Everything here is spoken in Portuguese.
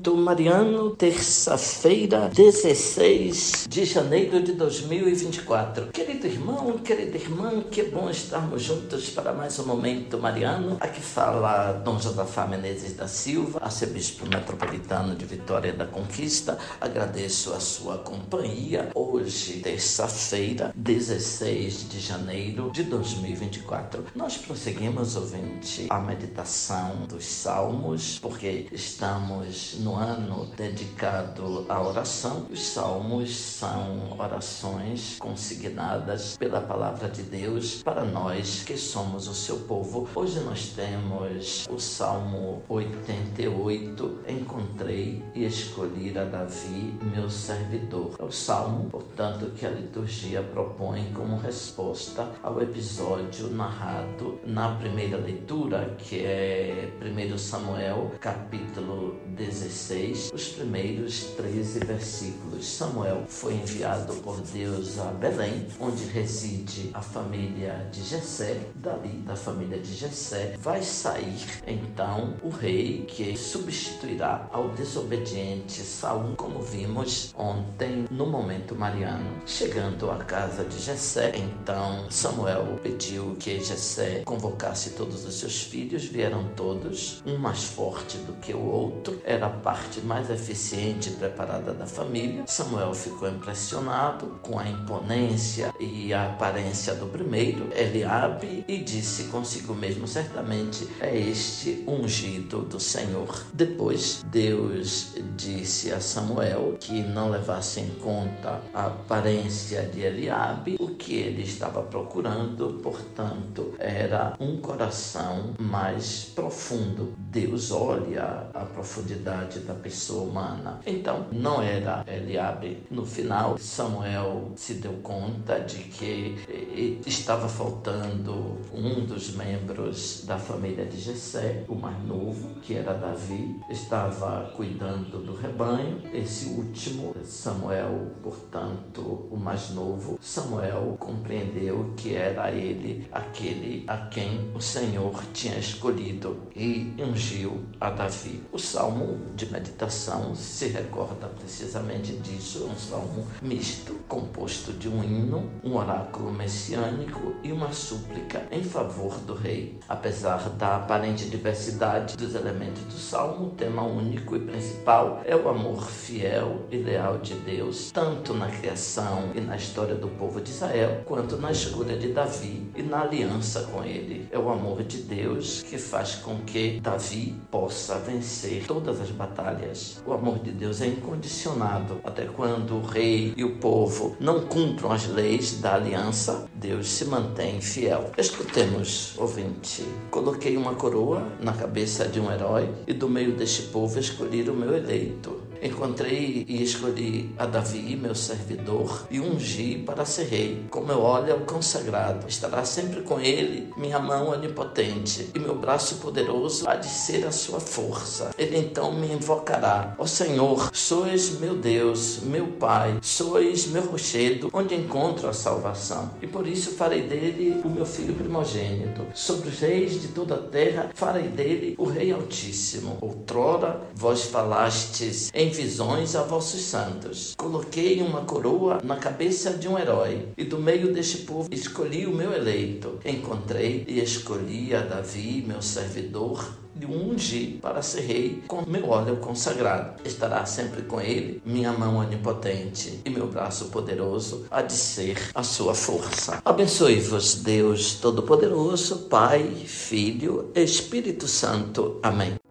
Momento Mariano, terça-feira, 16 de janeiro de 2024. Querido irmão, querida irmã, que bom estarmos juntos para mais um Momento Mariano. Aqui fala Dom Josafá Menezes da Silva, arcebispo metropolitano de Vitória da Conquista. Agradeço a sua companhia. Hoje, terça-feira, 16 de janeiro de 2024. Nós prosseguimos, ouvinte, a meditação dos Salmos, porque estamos no ano dedicado à oração. Os salmos são orações consignadas pela palavra de Deus para nós que somos o seu povo. Hoje nós temos o Salmo 88. Encontrei e escolhi a Davi, meu servidor. É o salmo, portanto, que a liturgia propõe como resposta ao episódio narrado na primeira leitura, que é 1 Samuel, capítulo 16 16, os primeiros 13 versículos. Samuel foi enviado por Deus a Belém, onde reside a família de Jessé. Dali, da família de Jessé, vai sair então o rei que substituirá ao desobediente Saul, como vimos ontem no momento mariano. Chegando à casa de Jessé, então Samuel pediu que Jessé convocasse todos os seus filhos, vieram todos, um mais forte do que o outro, era parte mais eficiente e preparada da família. Samuel ficou impressionado com a imponência e a aparência do primeiro, Eliabe, e disse consigo mesmo: certamente é este ungido do Senhor. Depois, Deus disse a Samuel que não levasse em conta a aparência de Eliabe, o que ele estava procurando, portanto, era um coração mais profundo. Deus olha a profundidade da pessoa humana. Então, não era Eliabe. No final, Samuel se deu conta de que eh, estava faltando um dos membros da família de Jessé, o mais novo, que era Davi, estava cuidando do rebanho. Esse último, Samuel, portanto, o mais novo, Samuel compreendeu que era ele aquele a quem o Senhor tinha escolhido e ungiu a Davi. O Salmo de meditação se recorda precisamente disso, um salmo misto, composto de um hino, um oráculo messiânico e uma súplica em favor do rei. Apesar da aparente diversidade dos elementos do salmo, o tema único e principal é o amor fiel e leal de Deus, tanto na criação e na história do povo de Israel, quanto na escolha de Davi e na aliança com ele. É o amor de Deus que faz com que Davi possa vencer todas as batalhas. O amor de Deus é incondicionado. Até quando o rei e o povo não cumpram as leis da aliança, Deus se mantém fiel. Escutemos, ouvinte. Coloquei uma coroa na cabeça de um herói e do meio deste povo escolhi o meu eleito Encontrei e escolhi a Davi, meu servidor, e ungi para ser rei. Como eu olho ao consagrado, estará sempre com ele minha mão onipotente e meu braço poderoso há de ser a sua força. Ele então me invocará: Ó Senhor, sois meu Deus, meu Pai, sois meu rochedo, onde encontro a salvação. E por isso farei dele o meu filho primogênito. Sobre os reis de toda a terra farei dele o Rei Altíssimo. Outrora vós falastes em visões a vossos santos. Coloquei uma coroa na cabeça de um herói, e do meio deste povo escolhi o meu eleito. Encontrei e escolhi a Davi, meu servidor, e o ungi para ser rei com meu óleo consagrado. Estará sempre com ele minha mão onipotente e meu braço poderoso há de ser a sua força. Abençoe-vos, Deus Todo-Poderoso, Pai, Filho, Espírito Santo. Amém.